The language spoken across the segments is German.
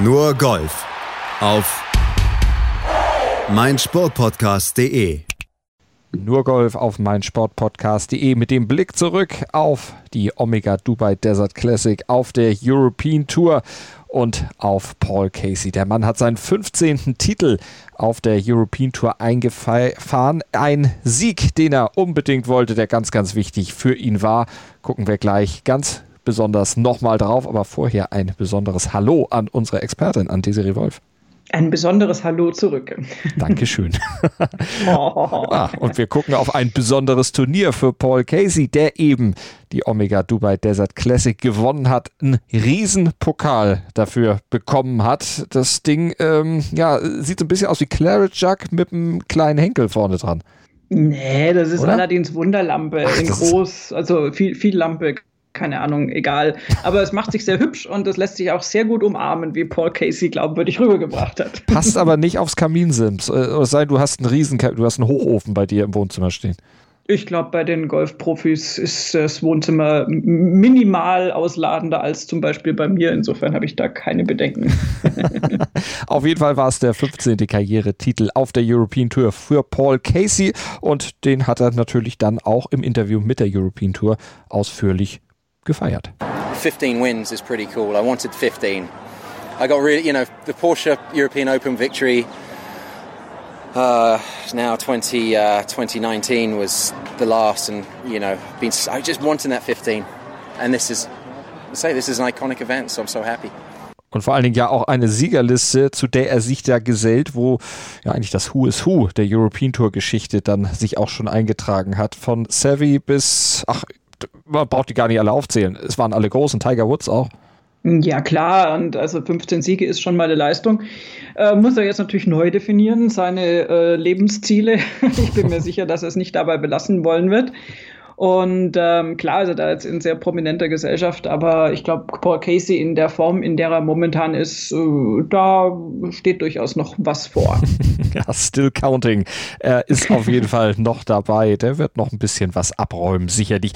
Nur Golf auf meinsportpodcast.de. Nur Golf auf meinsportpodcast.de mit dem Blick zurück auf die Omega Dubai Desert Classic auf der European Tour und auf Paul Casey. Der Mann hat seinen 15. Titel auf der European Tour eingefahren. Ein Sieg, den er unbedingt wollte, der ganz, ganz wichtig für ihn war. Gucken wir gleich ganz besonders nochmal drauf, aber vorher ein besonderes Hallo an unsere Expertin, an Desiree Wolf. Ein besonderes Hallo zurück. Dankeschön. oh. ah, und wir gucken auf ein besonderes Turnier für Paul Casey, der eben die Omega Dubai Desert Classic gewonnen hat, einen Riesenpokal dafür bekommen hat. Das Ding ähm, ja, sieht so ein bisschen aus wie Claret Jug mit einem kleinen Henkel vorne dran. Nee, das ist Oder? allerdings Wunderlampe Ach, in groß, also viel, viel Lampe, keine Ahnung, egal. Aber es macht sich sehr hübsch und es lässt sich auch sehr gut umarmen, wie Paul Casey glaubwürdig rübergebracht hat. Passt aber nicht aufs Kaminsims. Äh, es sei du hast einen Riesen, du hast einen Hochofen bei dir im Wohnzimmer stehen. Ich glaube, bei den Golfprofis ist das Wohnzimmer minimal ausladender als zum Beispiel bei mir. Insofern habe ich da keine Bedenken. auf jeden Fall war es der 15. Karrieretitel auf der European Tour für Paul Casey und den hat er natürlich dann auch im Interview mit der European Tour ausführlich gefeiert. 15 wins is pretty cool. I wanted 15. I got really, you know, the Porsche European Open victory. Uh, now 20, uh, 2019 was the last, and you know, been, I just wanted that 15, and this is, I say, this is an iconic event, so I'm so happy. Und vor allen Dingen ja auch eine Siegerliste, zu der er sich da gesellt, wo ja eigentlich das Who is Who der European Tour Geschichte dann sich auch schon eingetragen hat. Von Savvy bis, ach, man braucht die gar nicht alle aufzählen. Es waren alle großen, Tiger Woods auch. Ja, klar, und also 15 Siege ist schon mal eine Leistung. Äh, muss er jetzt natürlich neu definieren, seine äh, Lebensziele. ich bin mir sicher, dass er es nicht dabei belassen wollen wird. Und ähm, klar ist er da jetzt in sehr prominenter Gesellschaft, aber ich glaube, Paul Casey in der Form, in der er momentan ist, äh, da steht durchaus noch was vor. ja, still counting. Er ist auf jeden Fall noch dabei. Der wird noch ein bisschen was abräumen, sicherlich.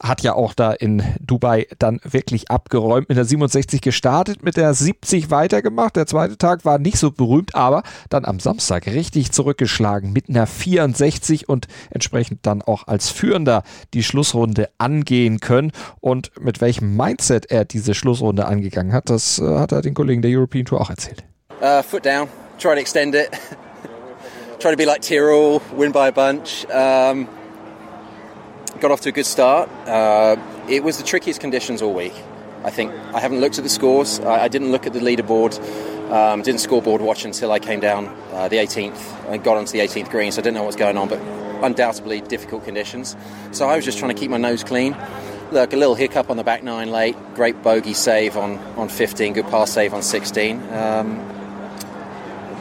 Hat ja auch da in Dubai dann wirklich abgeräumt. Mit der 67 gestartet, mit der 70 weitergemacht. Der zweite Tag war nicht so berühmt, aber dann am Samstag richtig zurückgeschlagen mit einer 64 und entsprechend dann auch als Führender die Schlussrunde angehen können. Und mit welchem Mindset er diese Schlussrunde angegangen hat, das äh, hat er den Kollegen der European Tour auch erzählt. Uh, foot down, try to extend it. try to be like Tyrrell, win by a bunch. Um, got off to a good start. Uh, it was the trickiest conditions all week. I think I haven't looked at the scores. I, I didn't look at the leaderboard. Um, didn't scoreboard watch until I came down uh, the 18th. I got onto the 18th green, so I didn't know what was going on. But undoubtedly difficult conditions. So I was just trying to keep my nose clean. Look, a little hiccup on the back nine late. Great bogey save on, on 15. Good pass save on 16. Um,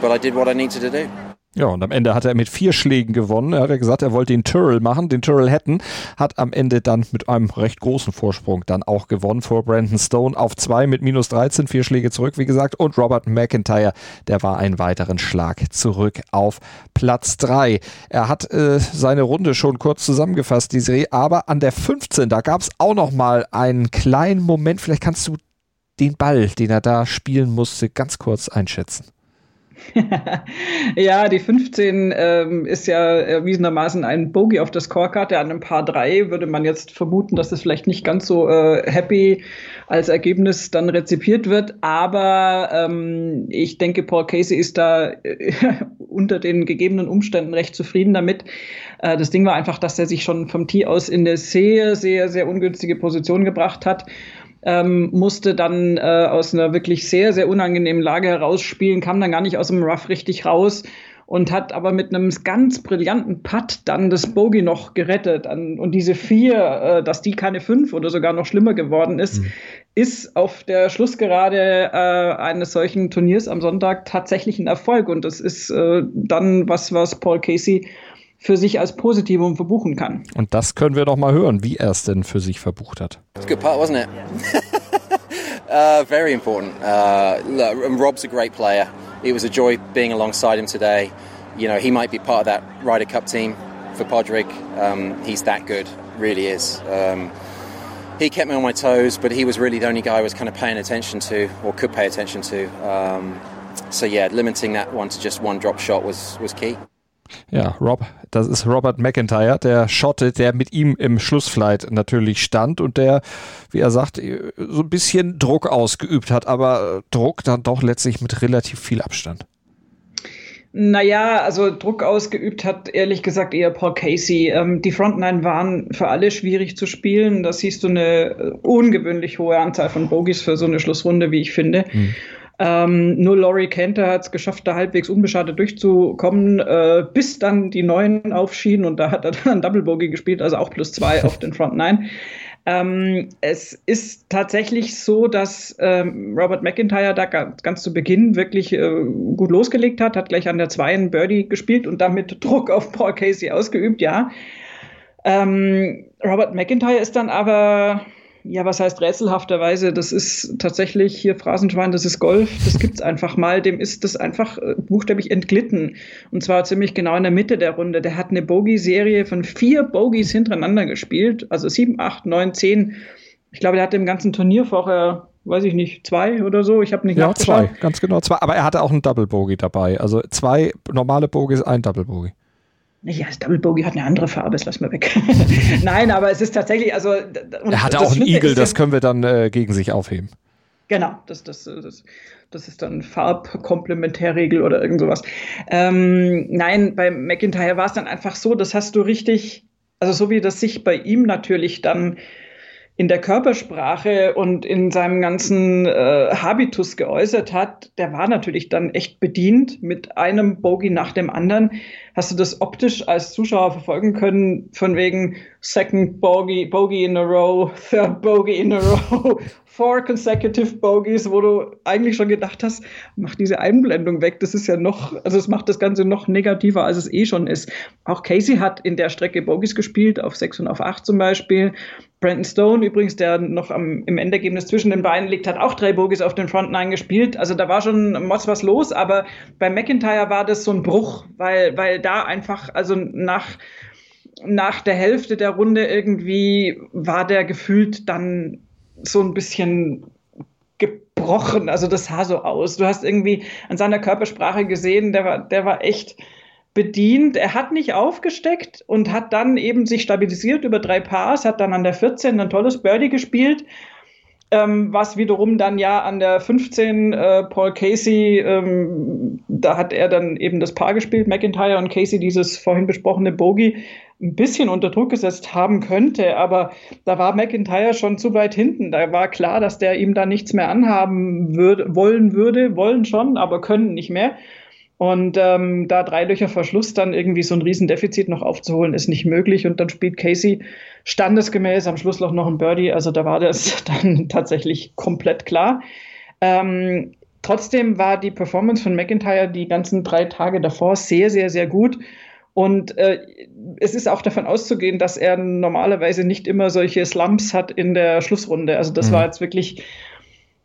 but I did what I needed to do. Ja, und am Ende hat er mit vier Schlägen gewonnen. Er hat ja gesagt, er wollte den Tyrrell machen, den Tyrrell hätten, hat am Ende dann mit einem recht großen Vorsprung dann auch gewonnen vor Brandon Stone auf zwei mit minus 13, vier Schläge zurück, wie gesagt. Und Robert McIntyre, der war einen weiteren Schlag zurück auf Platz drei. Er hat äh, seine Runde schon kurz zusammengefasst, die Serie, aber an der 15, da gab es auch noch mal einen kleinen Moment. Vielleicht kannst du den Ball, den er da spielen musste, ganz kurz einschätzen. ja, die 15 ähm, ist ja erwiesenermaßen ein Bogey auf der Scorecard. An einem Paar 3 würde man jetzt vermuten, dass das vielleicht nicht ganz so äh, happy als Ergebnis dann rezipiert wird. Aber ähm, ich denke, Paul Casey ist da äh, unter den gegebenen Umständen recht zufrieden damit. Äh, das Ding war einfach, dass er sich schon vom Tee aus in eine sehr, sehr, sehr ungünstige Position gebracht hat ähm, musste dann äh, aus einer wirklich sehr, sehr unangenehmen Lage herausspielen, kam dann gar nicht aus dem Rough richtig raus und hat aber mit einem ganz brillanten Putt dann das Bogey noch gerettet. Und diese vier, äh, dass die keine fünf oder sogar noch schlimmer geworden ist, mhm. ist auf der Schlussgerade äh, eines solchen Turniers am Sonntag tatsächlich ein Erfolg. Und das ist äh, dann was, was Paul Casey für sich als Positivum verbuchen kann. Und das können wir doch mal hören, wie er es denn für sich verbucht hat. It's a good part, wasn't it? uh, very important. Uh, Rob's a great player. It was a joy being alongside him today. You know, he might be part of that Ryder Cup team for Podrick. Um, he's that good, really is. Um, he kept me on my toes, but he was really the only guy I was kind of paying attention to or could pay attention to. Um, so yeah, limiting that one to just one drop shot was was key. Ja, Rob, das ist Robert McIntyre, der Schotte, der mit ihm im Schlussflight natürlich stand und der, wie er sagt, so ein bisschen Druck ausgeübt hat, aber Druck dann doch letztlich mit relativ viel Abstand. Naja, also Druck ausgeübt hat ehrlich gesagt eher Paul Casey. Ähm, die Frontline waren für alle schwierig zu spielen. Da siehst du eine ungewöhnlich hohe Anzahl von Bogies für so eine Schlussrunde, wie ich finde. Mhm. Ähm, nur Laurie Kenter hat es geschafft, da halbwegs unbeschadet durchzukommen, äh, bis dann die Neuen aufschienen und da hat er dann Double Bogey gespielt, also auch plus zwei auf den Front Nine. Ähm, es ist tatsächlich so, dass ähm, Robert McIntyre da ganz, ganz zu Beginn wirklich äh, gut losgelegt hat, hat gleich an der 2 einen Birdie gespielt und damit Druck auf Paul Casey ausgeübt, ja. Ähm, Robert McIntyre ist dann aber ja, was heißt rätselhafterweise? Das ist tatsächlich hier Phrasenschwein, das ist Golf, das gibt's einfach mal. Dem ist das einfach äh, buchstäblich entglitten. Und zwar ziemlich genau in der Mitte der Runde. Der hat eine Bogey-Serie von vier Bogies hintereinander gespielt. Also sieben, acht, neun, zehn. Ich glaube, der hatte im ganzen Turnier vorher weiß ich nicht, zwei oder so. Ich habe nicht Ja, zwei, ganz genau zwei. Aber er hatte auch einen Double Bogey dabei. Also zwei normale Bogies, ein Double Bogey. Ja, das Double Bogey hat eine andere Farbe, das lassen wir weg. Nein, aber es ist tatsächlich, also. Er hatte auch einen Igel, das können wir dann äh, gegen sich aufheben. Genau, das, das, das, das ist dann Farbkomplementärregel oder irgend sowas. Ähm, nein, bei McIntyre war es dann einfach so, das hast du richtig, also so wie das sich bei ihm natürlich dann in der Körpersprache und in seinem ganzen äh, Habitus geäußert hat, der war natürlich dann echt bedient mit einem Bogey nach dem anderen. Hast du das optisch als Zuschauer verfolgen können, von wegen Second Bogey, Bogey in a row, Third Bogey in a row, Four consecutive Bogies, wo du eigentlich schon gedacht hast, mach diese Einblendung weg. Das ist ja noch, also es macht das Ganze noch negativer, als es eh schon ist. Auch Casey hat in der Strecke Bogies gespielt, auf 6 und auf 8 zum Beispiel. Brandon Stone übrigens, der noch am, im Endergebnis zwischen den Beinen liegt, hat auch drei Bogies auf den Front Nine gespielt. Also da war schon Mods was los, aber bei McIntyre war das so ein Bruch, weil, weil da einfach, also nach, nach der Hälfte der Runde irgendwie war der gefühlt dann so ein bisschen gebrochen. Also das sah so aus. Du hast irgendwie an seiner Körpersprache gesehen, der war, der war echt bedient. Er hat nicht aufgesteckt und hat dann eben sich stabilisiert über drei Pars, hat dann an der 14 ein tolles Birdie gespielt. Ähm, was wiederum dann ja an der 15 äh, Paul Casey, ähm, da hat er dann eben das Paar gespielt, McIntyre und Casey dieses vorhin besprochene Bogey ein bisschen unter Druck gesetzt haben könnte, aber da war McIntyre schon zu weit hinten. Da war klar, dass der ihm da nichts mehr anhaben würde, wollen würde, wollen schon, aber können nicht mehr. Und ähm, da drei Löcher Verschluss dann irgendwie so ein Riesendefizit noch aufzuholen, ist nicht möglich. Und dann spielt Casey standesgemäß am Schlussloch noch ein Birdie. Also da war das dann tatsächlich komplett klar. Ähm, trotzdem war die Performance von McIntyre die ganzen drei Tage davor sehr, sehr, sehr gut. Und äh, es ist auch davon auszugehen, dass er normalerweise nicht immer solche Slumps hat in der Schlussrunde. Also das mhm. war jetzt wirklich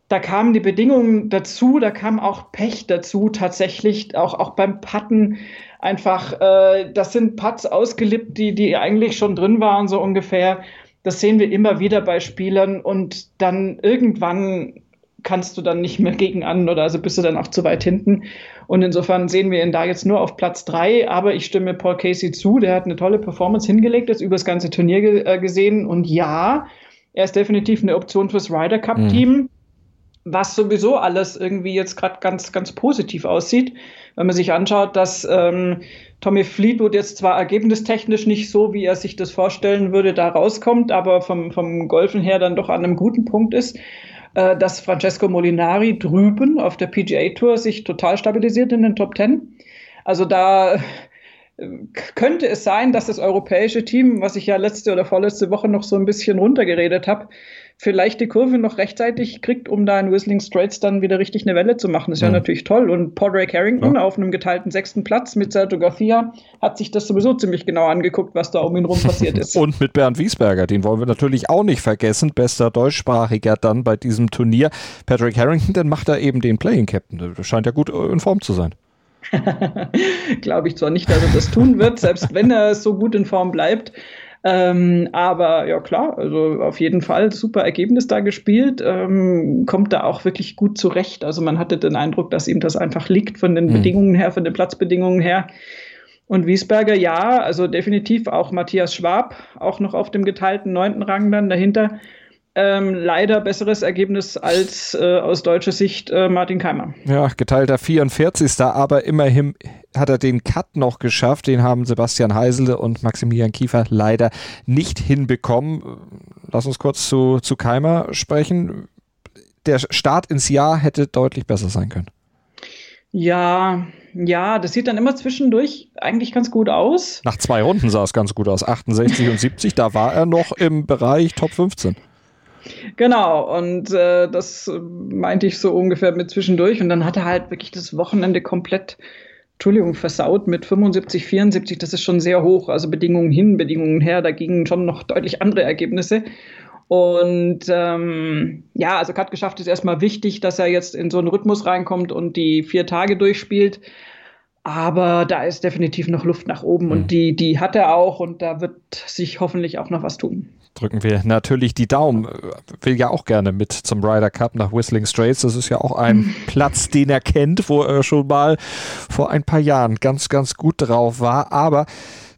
da kamen die Bedingungen dazu, da kam auch Pech dazu, tatsächlich, auch, auch beim Patten einfach, äh, das sind Putts ausgelippt, die, die eigentlich schon drin waren, so ungefähr. Das sehen wir immer wieder bei Spielern und dann irgendwann kannst du dann nicht mehr gegen an oder also bist du dann auch zu weit hinten. Und insofern sehen wir ihn da jetzt nur auf Platz drei. Aber ich stimme Paul Casey zu, der hat eine tolle Performance hingelegt, ist über das ganze Turnier ge äh, gesehen. Und ja, er ist definitiv eine Option fürs Ryder Cup Team. Mhm was sowieso alles irgendwie jetzt gerade ganz, ganz positiv aussieht. Wenn man sich anschaut, dass ähm, Tommy Fleetwood jetzt zwar ergebnistechnisch nicht so, wie er sich das vorstellen würde, da rauskommt, aber vom, vom Golfen her dann doch an einem guten Punkt ist, äh, dass Francesco Molinari drüben auf der PGA Tour sich total stabilisiert in den Top Ten. Also da äh, könnte es sein, dass das europäische Team, was ich ja letzte oder vorletzte Woche noch so ein bisschen runtergeredet habe, vielleicht die Kurve noch rechtzeitig kriegt, um da in Whistling Straits dann wieder richtig eine Welle zu machen. Das wäre ja. natürlich toll. Und Paul Ray Carrington ja. auf einem geteilten sechsten Platz mit Sergio Garcia hat sich das sowieso ziemlich genau angeguckt, was da um ihn rum passiert ist. Und mit Bernd Wiesberger, den wollen wir natürlich auch nicht vergessen. Bester Deutschsprachiger dann bei diesem Turnier. Patrick Harrington, dann macht er eben den Playing Captain. Das scheint ja gut in Form zu sein. Glaube ich zwar nicht, dass er das tun wird, selbst wenn er so gut in Form bleibt. Ähm, aber ja klar, also auf jeden Fall super Ergebnis da gespielt, ähm, kommt da auch wirklich gut zurecht. Also man hatte den Eindruck, dass ihm das einfach liegt von den mhm. Bedingungen her, von den Platzbedingungen her. Und Wiesberger, ja, also definitiv auch Matthias Schwab, auch noch auf dem geteilten neunten Rang dann dahinter. Ähm, leider besseres Ergebnis als äh, aus deutscher Sicht äh, Martin Keimer. Ja, geteilter 44. Aber immerhin hat er den Cut noch geschafft. Den haben Sebastian Heisele und Maximilian Kiefer leider nicht hinbekommen. Lass uns kurz zu, zu Keimer sprechen. Der Start ins Jahr hätte deutlich besser sein können. Ja, ja, das sieht dann immer zwischendurch eigentlich ganz gut aus. Nach zwei Runden sah es ganz gut aus. 68 und 70, da war er noch im Bereich Top 15. Genau, und äh, das meinte ich so ungefähr mit zwischendurch. Und dann hat er halt wirklich das Wochenende komplett, Entschuldigung, versaut mit 75, 74. Das ist schon sehr hoch. Also Bedingungen hin, Bedingungen her. Da gingen schon noch deutlich andere Ergebnisse. Und ähm, ja, also Kat geschafft ist erstmal wichtig, dass er jetzt in so einen Rhythmus reinkommt und die vier Tage durchspielt. Aber da ist definitiv noch Luft nach oben mhm. und die, die hat er auch und da wird sich hoffentlich auch noch was tun drücken wir natürlich die Daumen. Will ja auch gerne mit zum Ryder Cup nach Whistling Straits. Das ist ja auch ein mhm. Platz, den er kennt, wo er schon mal vor ein paar Jahren ganz, ganz gut drauf war. Aber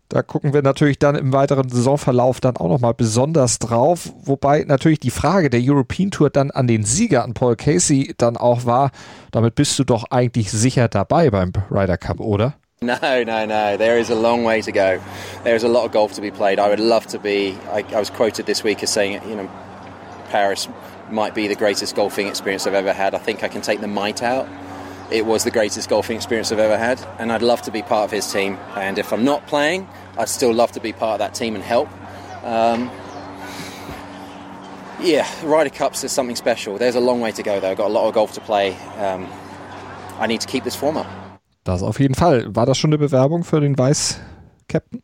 da gucken wir natürlich dann im weiteren Saisonverlauf dann auch nochmal besonders drauf. Wobei natürlich die Frage der European Tour dann an den Sieger, an Paul Casey, dann auch war, damit bist du doch eigentlich sicher dabei beim Ryder Cup, oder? No, no, no. There is a long way to go. There is a lot of golf to be played. I would love to be. I, I was quoted this week as saying, you know, Paris might be the greatest golfing experience I've ever had. I think I can take the might out. It was the greatest golfing experience I've ever had, and I'd love to be part of his team. And if I'm not playing, I'd still love to be part of that team and help. Um, yeah, Ryder Cups is something special. There's a long way to go, though. I've got a lot of golf to play. Um, I need to keep this form up. Das auf jeden Fall. War das schon eine Bewerbung für den Weiß-Captain?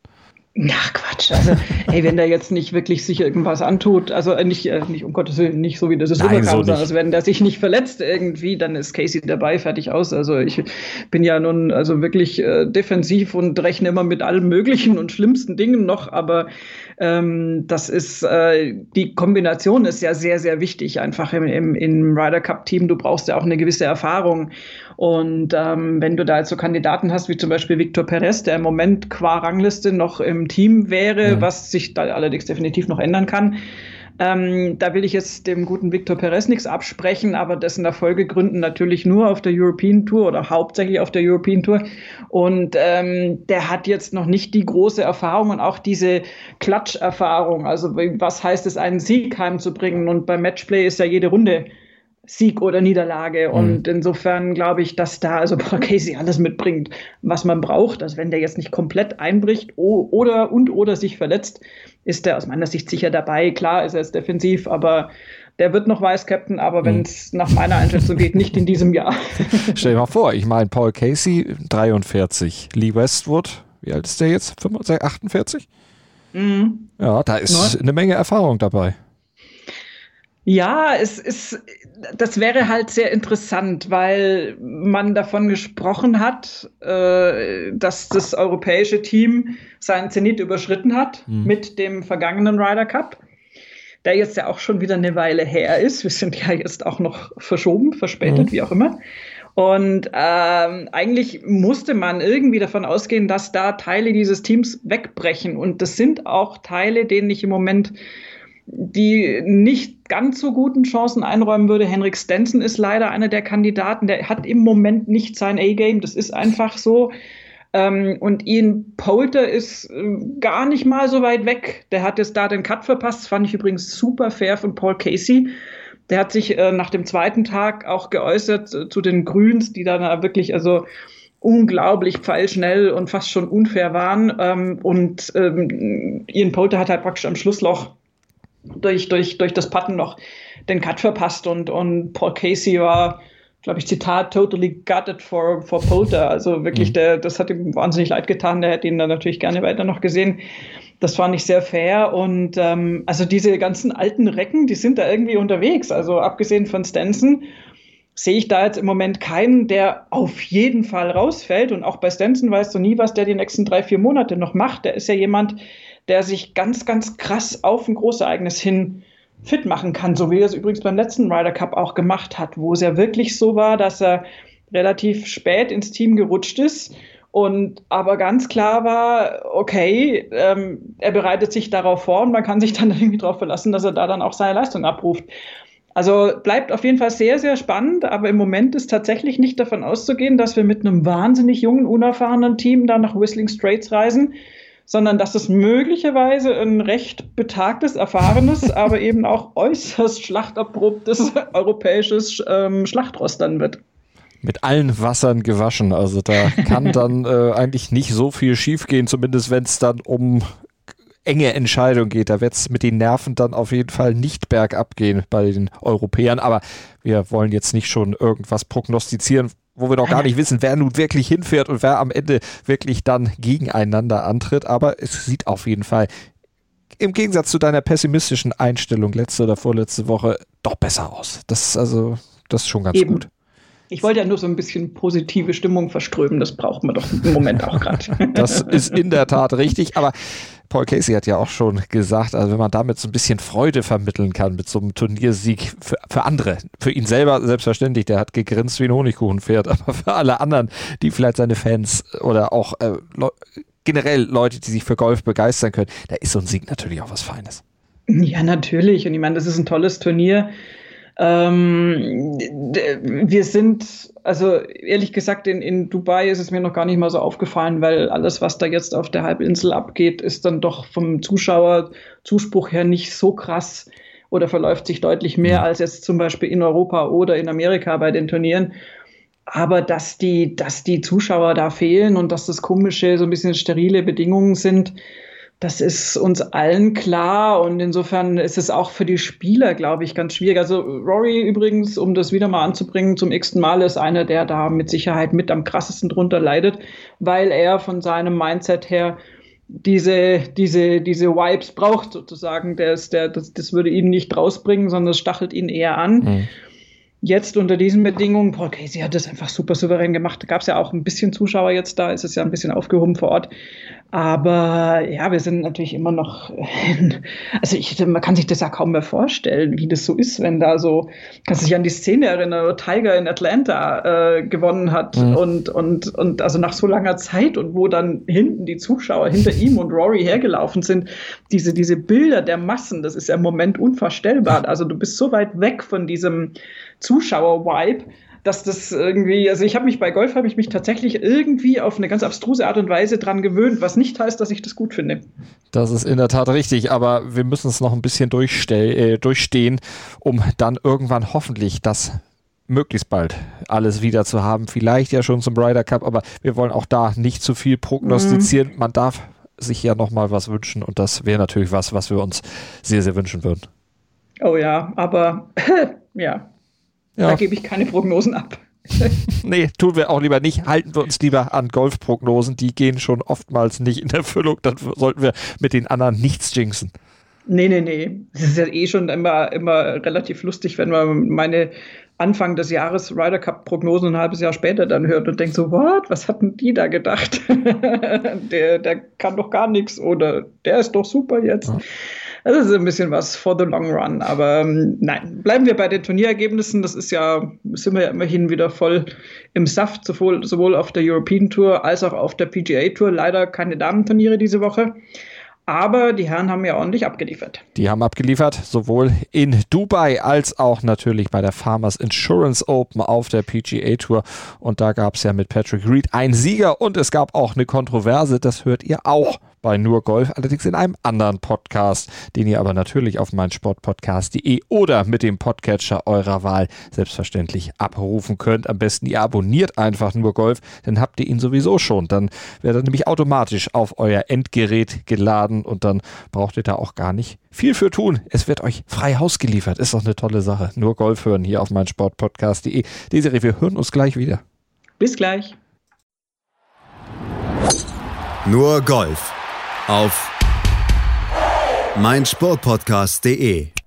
Na Quatsch, also ey, wenn der jetzt nicht wirklich sich irgendwas antut, also äh, nicht, äh, nicht um Gottes Willen, nicht so wie das ist Nein, so also wenn der sich nicht verletzt irgendwie, dann ist Casey dabei, fertig aus. Also ich bin ja nun also wirklich äh, defensiv und rechne immer mit allen möglichen und schlimmsten Dingen noch, aber ähm, das ist, äh, die Kombination ist ja sehr, sehr wichtig einfach im, im, im Ryder Cup Team. Du brauchst ja auch eine gewisse Erfahrung. Und ähm, wenn du da jetzt so Kandidaten hast, wie zum Beispiel Victor Perez, der im Moment qua Rangliste noch im Team wäre, mhm. was sich da allerdings definitiv noch ändern kann, ähm, da will ich jetzt dem guten Victor Perez nichts absprechen, aber dessen Erfolge gründen natürlich nur auf der European Tour oder hauptsächlich auf der European Tour. Und ähm, der hat jetzt noch nicht die große Erfahrung und auch diese Klatscherfahrung. Also was heißt es, einen Sieg heimzubringen? Und beim Matchplay ist ja jede Runde Sieg oder Niederlage. Mhm. Und insofern glaube ich, dass da also Paul Casey alles mitbringt, was man braucht. Also wenn der jetzt nicht komplett einbricht oder und oder sich verletzt, ist der aus meiner Sicht sicher dabei. Klar ist er jetzt defensiv, aber der wird noch Vice-Captain, aber wenn es mhm. nach meiner Einschätzung geht, nicht in diesem Jahr. Stell dir mal vor, ich meine, Paul Casey 43, Lee Westwood, wie alt ist der jetzt? 45, 48? Mhm. Ja, da ist Neun. eine Menge Erfahrung dabei. Ja, es ist, das wäre halt sehr interessant, weil man davon gesprochen hat, äh, dass das europäische Team seinen Zenit überschritten hat mhm. mit dem vergangenen Ryder Cup, der jetzt ja auch schon wieder eine Weile her ist. Wir sind ja jetzt auch noch verschoben, verspätet, mhm. wie auch immer. Und ähm, eigentlich musste man irgendwie davon ausgehen, dass da Teile dieses Teams wegbrechen. Und das sind auch Teile, denen ich im Moment die nicht ganz so guten Chancen einräumen würde. Henrik Stenson ist leider einer der Kandidaten, der hat im Moment nicht sein A-Game, das ist einfach so. Ähm, und Ian Poulter ist äh, gar nicht mal so weit weg. Der hat jetzt da den Cut verpasst. Das fand ich übrigens super fair von Paul Casey. Der hat sich äh, nach dem zweiten Tag auch geäußert äh, zu den Grüns, die dann wirklich also unglaublich pfeilschnell und fast schon unfair waren. Ähm, und ähm, Ian Poulter hat halt praktisch am Schlussloch durch, durch, durch das Putten noch den Cut verpasst und, und Paul Casey war, glaube ich, Zitat, totally gutted for, for Polter. Also wirklich, mhm. der, das hat ihm wahnsinnig leid getan. Der hätte ihn dann natürlich gerne weiter noch gesehen. Das war nicht sehr fair. Und ähm, also diese ganzen alten Recken, die sind da irgendwie unterwegs. Also abgesehen von Stenson sehe ich da jetzt im Moment keinen, der auf jeden Fall rausfällt. Und auch bei Stenson weißt du nie, was der die nächsten drei, vier Monate noch macht. Der ist ja jemand, der sich ganz, ganz krass auf ein Großereignis hin fit machen kann, so wie er es übrigens beim letzten Ryder Cup auch gemacht hat, wo es ja wirklich so war, dass er relativ spät ins Team gerutscht ist und aber ganz klar war, okay, ähm, er bereitet sich darauf vor und man kann sich dann irgendwie darauf verlassen, dass er da dann auch seine Leistung abruft. Also bleibt auf jeden Fall sehr, sehr spannend, aber im Moment ist tatsächlich nicht davon auszugehen, dass wir mit einem wahnsinnig jungen, unerfahrenen Team da nach Whistling Straits reisen, sondern dass es möglicherweise ein recht betagtes, erfahrenes, aber eben auch äußerst schlachterprobtes europäisches ähm, Schlachtross dann wird mit allen Wassern gewaschen. Also da kann dann äh, eigentlich nicht so viel schiefgehen, zumindest wenn es dann um enge Entscheidungen geht. Da wird es mit den Nerven dann auf jeden Fall nicht bergab gehen bei den Europäern. Aber wir wollen jetzt nicht schon irgendwas prognostizieren, wo wir noch gar nicht wissen, wer nun wirklich hinfährt und wer am Ende wirklich dann gegeneinander antritt. Aber es sieht auf jeden Fall im Gegensatz zu deiner pessimistischen Einstellung letzte oder vorletzte Woche doch besser aus. Das ist also, das ist schon ganz Eben. gut. Ich wollte ja nur so ein bisschen positive Stimmung verströmen. Das braucht man doch im Moment auch gerade. Das ist in der Tat richtig. Aber Paul Casey hat ja auch schon gesagt, also wenn man damit so ein bisschen Freude vermitteln kann mit so einem Turniersieg für, für andere, für ihn selber selbstverständlich, der hat gegrinst wie ein Honigkuchenpferd, aber für alle anderen, die vielleicht seine Fans oder auch äh, generell Leute, die sich für Golf begeistern können, da ist so ein Sieg natürlich auch was Feines. Ja, natürlich. Und ich meine, das ist ein tolles Turnier. Ähm, wir sind, also ehrlich gesagt, in, in Dubai ist es mir noch gar nicht mal so aufgefallen, weil alles, was da jetzt auf der Halbinsel abgeht, ist dann doch vom Zuschauerzuspruch her nicht so krass oder verläuft sich deutlich mehr als jetzt zum Beispiel in Europa oder in Amerika bei den Turnieren. Aber dass die, dass die Zuschauer da fehlen und dass das komische, so ein bisschen sterile Bedingungen sind, das ist uns allen klar und insofern ist es auch für die Spieler, glaube ich, ganz schwierig. Also Rory übrigens, um das wieder mal anzubringen, zum x Mal ist einer, der da mit Sicherheit mit am krassesten drunter leidet, weil er von seinem Mindset her diese, diese, diese Vibes braucht sozusagen. Der ist, der, das, das würde ihn nicht rausbringen, sondern es stachelt ihn eher an. Mhm. Jetzt unter diesen Bedingungen, Paul Casey hat das einfach super souverän gemacht. Da gab es ja auch ein bisschen Zuschauer jetzt da, ist es ja ein bisschen aufgehoben vor Ort. Aber ja, wir sind natürlich immer noch, in, also ich, man kann sich das ja kaum mehr vorstellen, wie das so ist, wenn da so, kannst du dich an die Szene erinnern, wo Tiger in Atlanta äh, gewonnen hat mhm. und, und, und also nach so langer Zeit und wo dann hinten die Zuschauer hinter ihm und Rory hergelaufen sind, diese, diese Bilder der Massen, das ist ja im Moment unvorstellbar. Also du bist so weit weg von diesem Zuschauer-Vibe dass das irgendwie, also ich habe mich bei Golf, habe ich mich tatsächlich irgendwie auf eine ganz abstruse Art und Weise dran gewöhnt, was nicht heißt, dass ich das gut finde. Das ist in der Tat richtig, aber wir müssen es noch ein bisschen äh, durchstehen, um dann irgendwann hoffentlich das möglichst bald alles wieder zu haben. Vielleicht ja schon zum Ryder Cup, aber wir wollen auch da nicht zu viel prognostizieren. Mhm. Man darf sich ja noch mal was wünschen und das wäre natürlich was, was wir uns sehr, sehr wünschen würden. Oh ja, aber ja, ja. Da gebe ich keine Prognosen ab. nee, tun wir auch lieber nicht. Halten wir uns lieber an Golfprognosen. Die gehen schon oftmals nicht in Erfüllung. Dann sollten wir mit den anderen nichts jinxen. Nee, nee, nee. Es ist ja eh schon immer, immer relativ lustig, wenn man meine Anfang des Jahres Ryder Cup Prognosen ein halbes Jahr später dann hört und denkt so, what? Was hatten die da gedacht? der, der kann doch gar nichts oder der ist doch super jetzt. Ja. Das ist ein bisschen was for the long run. Aber ähm, nein, bleiben wir bei den Turnierergebnissen. Das ist ja, sind wir ja immerhin wieder voll im Saft, sowohl, sowohl auf der European Tour als auch auf der PGA Tour. Leider keine Damenturniere diese Woche. Aber die Herren haben ja ordentlich abgeliefert. Die haben abgeliefert, sowohl in Dubai als auch natürlich bei der Farmers Insurance Open auf der PGA Tour. Und da gab es ja mit Patrick Reed einen Sieger und es gab auch eine Kontroverse. Das hört ihr auch bei Nur Golf, allerdings in einem anderen Podcast, den ihr aber natürlich auf meinsportpodcast.de oder mit dem Podcatcher eurer Wahl selbstverständlich abrufen könnt. Am besten ihr abonniert einfach Nur Golf, dann habt ihr ihn sowieso schon. Dann wird er nämlich automatisch auf euer Endgerät geladen und dann braucht ihr da auch gar nicht viel für tun. Es wird euch frei Haus geliefert. Ist doch eine tolle Sache. Nur Golf hören hier auf meinsportpodcast.de. Desiree, wir hören uns gleich wieder. Bis gleich. Nur Golf auf meinsportpodcast.de